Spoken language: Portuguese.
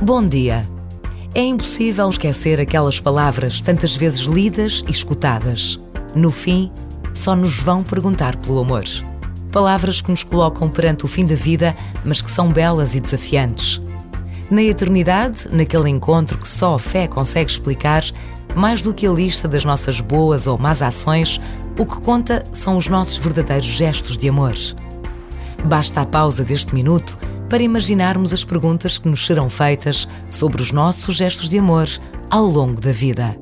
Bom dia. É impossível esquecer aquelas palavras tantas vezes lidas e escutadas. No fim, só nos vão perguntar pelo amor. Palavras que nos colocam perante o fim da vida, mas que são belas e desafiantes. Na eternidade, naquele encontro que só a fé consegue explicar, mais do que a lista das nossas boas ou más ações, o que conta são os nossos verdadeiros gestos de amor. Basta a pausa deste minuto para imaginarmos as perguntas que nos serão feitas sobre os nossos gestos de amor ao longo da vida.